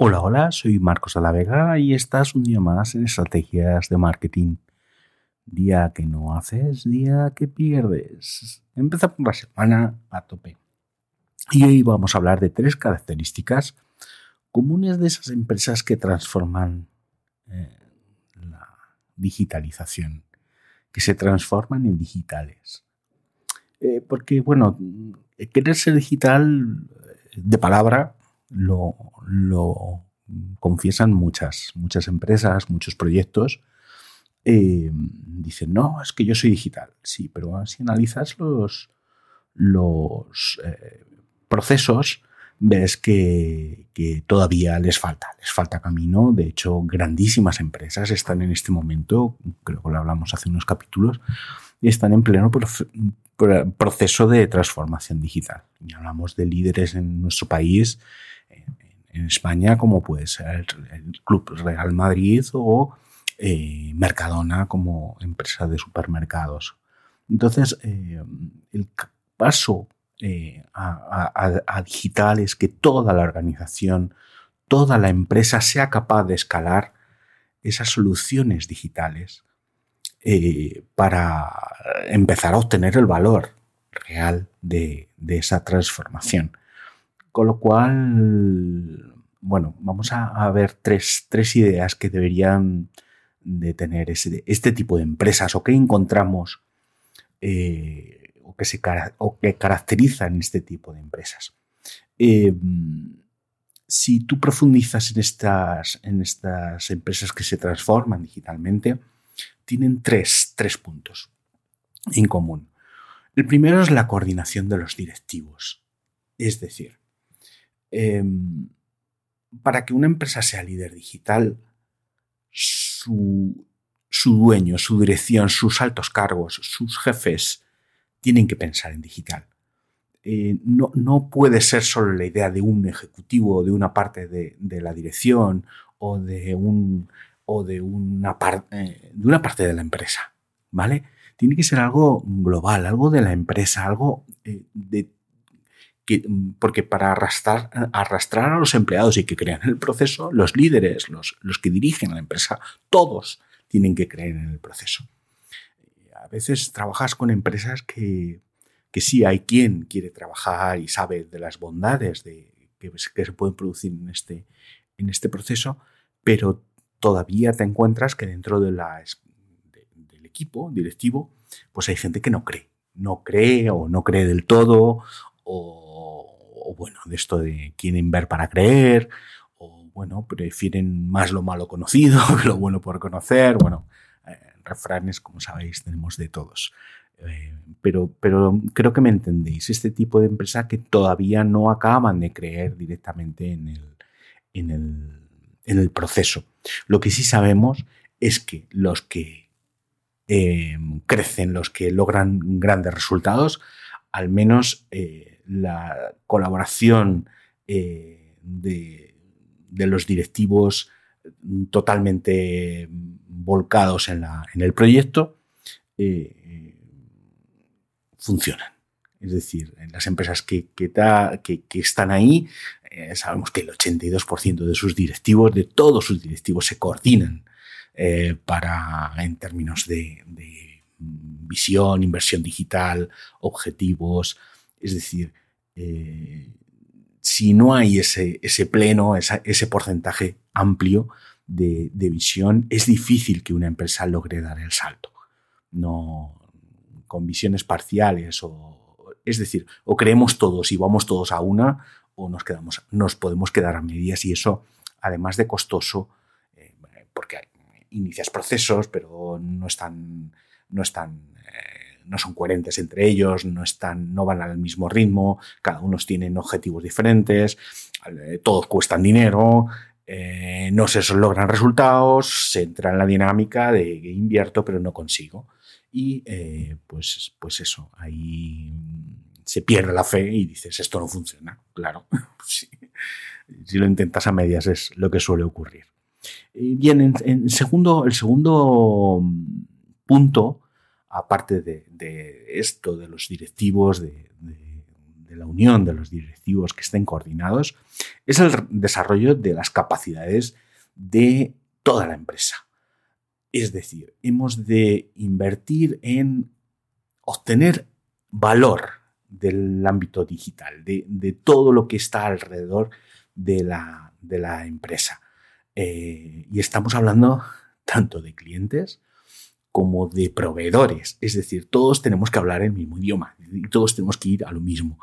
Hola, hola, soy Marcos de la Vega y estás un día más en Estrategias de Marketing. Día que no haces, día que pierdes. Empezamos la semana a tope. Y hoy vamos a hablar de tres características comunes de esas empresas que transforman eh, la digitalización, que se transforman en digitales. Eh, porque, bueno, querer ser digital de palabra lo, confiesan muchas, muchas empresas, muchos proyectos. Eh, dicen, no, es que yo soy digital. Sí, pero si analizas los, los eh, procesos, ves que, todavía les falta, les falta camino. De hecho, grandísimas empresas están en este momento, creo que lo hablamos hace unos capítulos, están en pleno proceso de transformación digital. Y hablamos de líderes en nuestro país España, como puede ser el Club Real Madrid o eh, Mercadona como empresa de supermercados. Entonces, eh, el paso eh, a, digital es que toda la organización, toda la empresa sea capaz de escalar esas soluciones digitales para empezar a obtener el valor real de esa transformación. Con lo cual, bueno, vamos a, ver tres, ideas que deberían de tener este tipo de empresas o que encontramos eh, o, que se, o caracterizan este tipo de empresas. Eh, si tú profundizas en estas, en estas empresas que se transforman digitalmente, tienen tres, tres puntos en común. El primero es la coordinación de los directivos. Es decir, Em, para que una empresa sea líder digital, su, dueño, su dirección, sus altos cargos, sus jefes, tienen que pensar en digital. Eh, no, puede ser solo la idea de un ejecutivo, de una parte de, la dirección o de, un, o de, una eh, de una parte de la empresa. ¿Vale? Tiene que ser algo global, algo de la empresa, algo eh, de porque para arrastrar, a los empleados y que crean en el proceso, los líderes, los, los que dirigen la empresa, todos tienen que creer en el proceso. A veces trabajas con empresas que, que sí hay quien quiere trabajar y sabe de las bondades de, que, que se pueden producir en este, en este proceso, pero todavía te encuentras que dentro de la, del equipo directivo, pues hay gente que no cree, no cree o no cree del todo o bueno, de esto de quieren ver para creer, o bueno, prefieren más lo malo conocido que lo bueno por conocer. Bueno, eh, refranes, como sabéis, tenemos de todos. Eh, pero, pero creo que me entendéis, este tipo de empresa que todavía no acaban de creer directamente en el, en el, en el proceso. Lo que sí sabemos es que los que eh, crecen, los que logran grandes resultados, al menos la colaboración eh, de, los directivos totalmente volcados en, el proyecto eh, funcionan. Es decir, en las empresas que, están ahí, eh, sabemos que el 82% de sus directivos, de todos sus directivos, se coordinan para, en términos de visión, inversión digital, objetivos, es decir, eh, si no hay ese, pleno, ese porcentaje amplio de, visión, es difícil que una empresa logre dar el salto. No con visiones parciales o es decir, o creemos todos y vamos todos a una o nos quedamos, nos podemos quedar a medias y eso, además de costoso, eh, porque inicias procesos, pero no están, no están no son coherentes entre ellos, no, están, no van al mismo ritmo, cada uno tiene objetivos diferentes, eh, todos cuestan dinero, eh, no se logran resultados, se entra en la dinámica de invierto pero no consigo. Y eh, pues, pues eso, ahí se pierde la fe y dices, esto no funciona, claro. Si lo intentas a medias es lo que suele ocurrir. Bien, en segundo, el segundo punto aparte de, esto, de los directivos, de, la unión de los directivos que estén coordinados, es el desarrollo de las capacidades de toda la empresa. Es decir, hemos de invertir en obtener valor del ámbito digital, de, todo lo que está alrededor de la, empresa. Eh, y estamos hablando tanto de clientes como de proveedores. Es decir, todos tenemos que hablar el mismo idioma y todos tenemos que ir a lo mismo.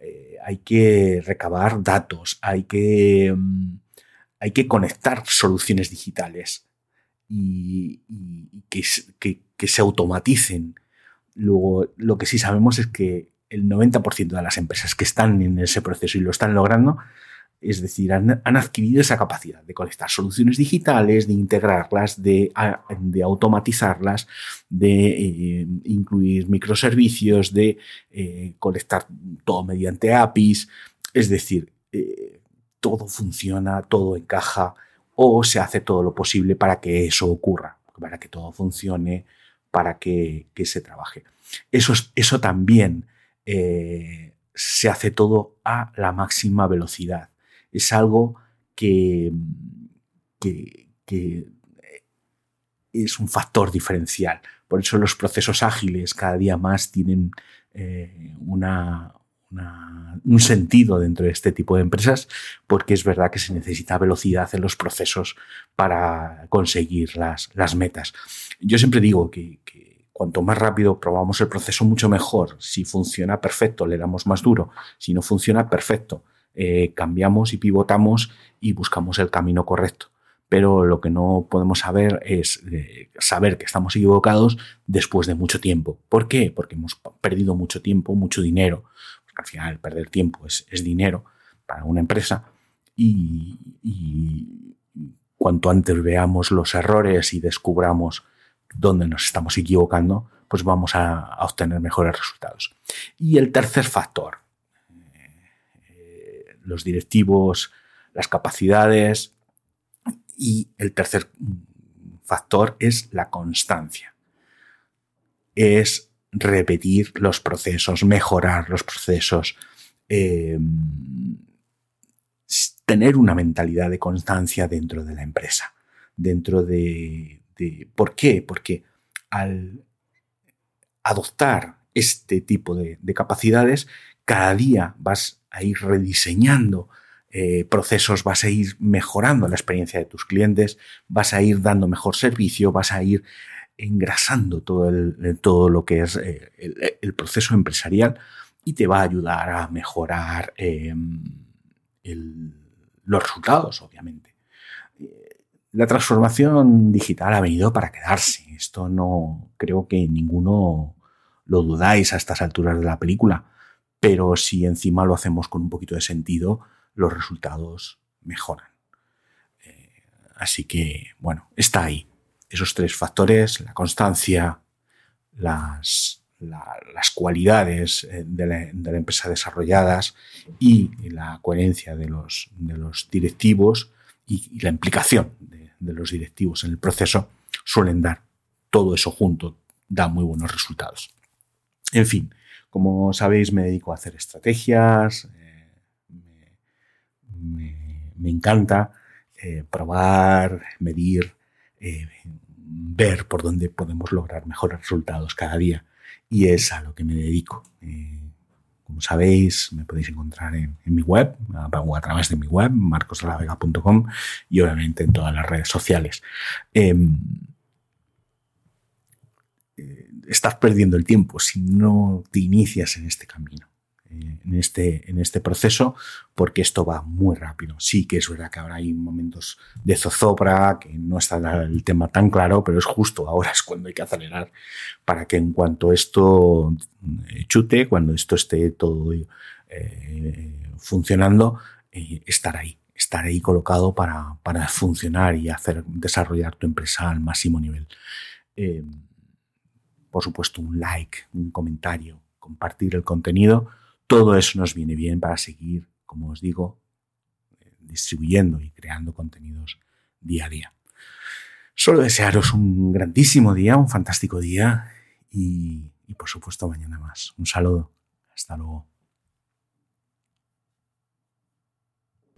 Eh, hay que recabar datos, hay que, mm, hay que conectar soluciones digitales y, que, que, se automaticen. Luego, lo que sí sabemos es que el 90% de las empresas que están en ese proceso y lo están logrando es decir, han, adquirido esa capacidad de conectar soluciones digitales, de integrarlas, de, automatizarlas, de eh, incluir microservicios, de eh, conectar todo mediante APIs. Es decir, eh, todo funciona, todo encaja o se hace todo lo posible para que eso ocurra, para que todo funcione, para que, se trabaje. Eso, eso también se hace todo a la máxima velocidad es algo que, es un factor diferencial. Por eso los procesos ágiles cada día más tienen eh, un sentido dentro de este tipo de empresas, porque es verdad que se necesita velocidad en los procesos para conseguir las, metas. Yo siempre digo que, que, cuanto más rápido probamos el proceso, mucho mejor. Si funciona perfecto, le damos más duro. Si no funciona, perfecto. Eh, cambiamos y pivotamos y buscamos el camino correcto. Pero lo que no podemos saber es eh, saber que estamos equivocados después de mucho tiempo. ¿Por qué? Porque hemos perdido mucho tiempo, mucho dinero. Porque al final perder tiempo es, dinero para una empresa. Y, cuanto antes veamos los errores y descubramos dónde nos estamos equivocando, pues vamos a obtener mejores resultados. Y el tercer factor, los directivos, las capacidades. Y el tercer factor es la constancia. Es repetir los procesos, mejorar los procesos, em, tener una mentalidad de constancia dentro de la empresa, dentro de, ¿Por qué? Porque al adoptar este tipo de capacidades, cada día vas a ir rediseñando eh, procesos, vas a ir mejorando la experiencia de tus clientes, vas a ir dando mejor servicio, vas a ir engrasando todo, el, todo lo que es eh, el, proceso empresarial y te va a ayudar a mejorar em, los resultados, obviamente. La transformación digital ha venido para quedarse. Esto no creo que ninguno lo dudáis a estas alturas de la película pero si encima lo hacemos con un poquito de sentido, los resultados mejoran. Eh, así que, bueno, está ahí. Esos tres factores, la constancia, las, las cualidades eh, de la, empresa desarrolladas y la coherencia de los, de los directivos y, la implicación de, de los directivos en el proceso suelen dar todo eso junto, da muy buenos resultados. En fin, como sabéis, me dedico a hacer estrategias, eh, me, encanta eh, probar, medir, eh, ver por dónde podemos lograr mejores resultados cada día y es a lo que me dedico. como sabéis, me podéis encontrar en, mi web o a través de mi web, marcosalavega.com y obviamente en todas las redes sociales. Estás perdiendo el tiempo si no te inicias en este camino, eh, en, este, en este proceso, porque esto va muy rápido. Sí que es verdad que ahora hay momentos de zozobra, que no está el tema tan claro, pero es justo ahora es cuando hay que acelerar para que en cuanto esto eh, chute, cuando esto esté todo eh, funcionando, estar ahí estar ahí colocado para, para, funcionar y hacer desarrollar tu empresa al máximo nivel por supuesto un like, un comentario, compartir el contenido, todo eso nos viene bien para seguir, como os digo, distribuyendo y creando contenidos día a día. Solo desearos un grandísimo día, un fantástico día y, y por supuesto mañana más. Un saludo. Hasta luego.